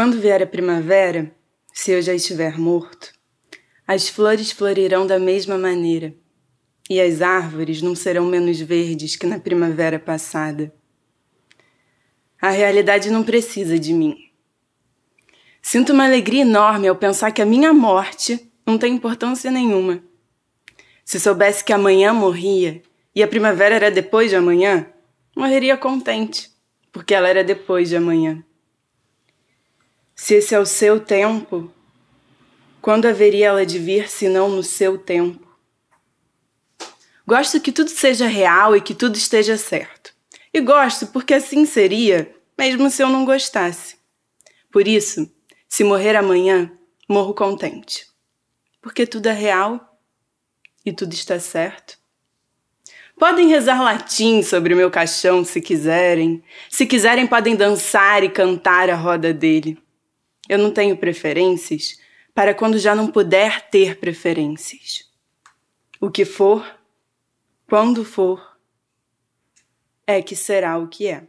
quando vier a primavera, se eu já estiver morto, as flores florirão da mesma maneira, e as árvores não serão menos verdes que na primavera passada. A realidade não precisa de mim. Sinto uma alegria enorme ao pensar que a minha morte não tem importância nenhuma. Se soubesse que amanhã morria e a primavera era depois de amanhã, morreria contente, porque ela era depois de amanhã. Se esse é o seu tempo, quando haveria ela de vir se não no seu tempo? Gosto que tudo seja real e que tudo esteja certo. E gosto porque assim seria, mesmo se eu não gostasse. Por isso, se morrer amanhã, morro contente. Porque tudo é real e tudo está certo. Podem rezar latim sobre o meu caixão se quiserem. Se quiserem, podem dançar e cantar a roda dele. Eu não tenho preferências para quando já não puder ter preferências. O que for, quando for, é que será o que é.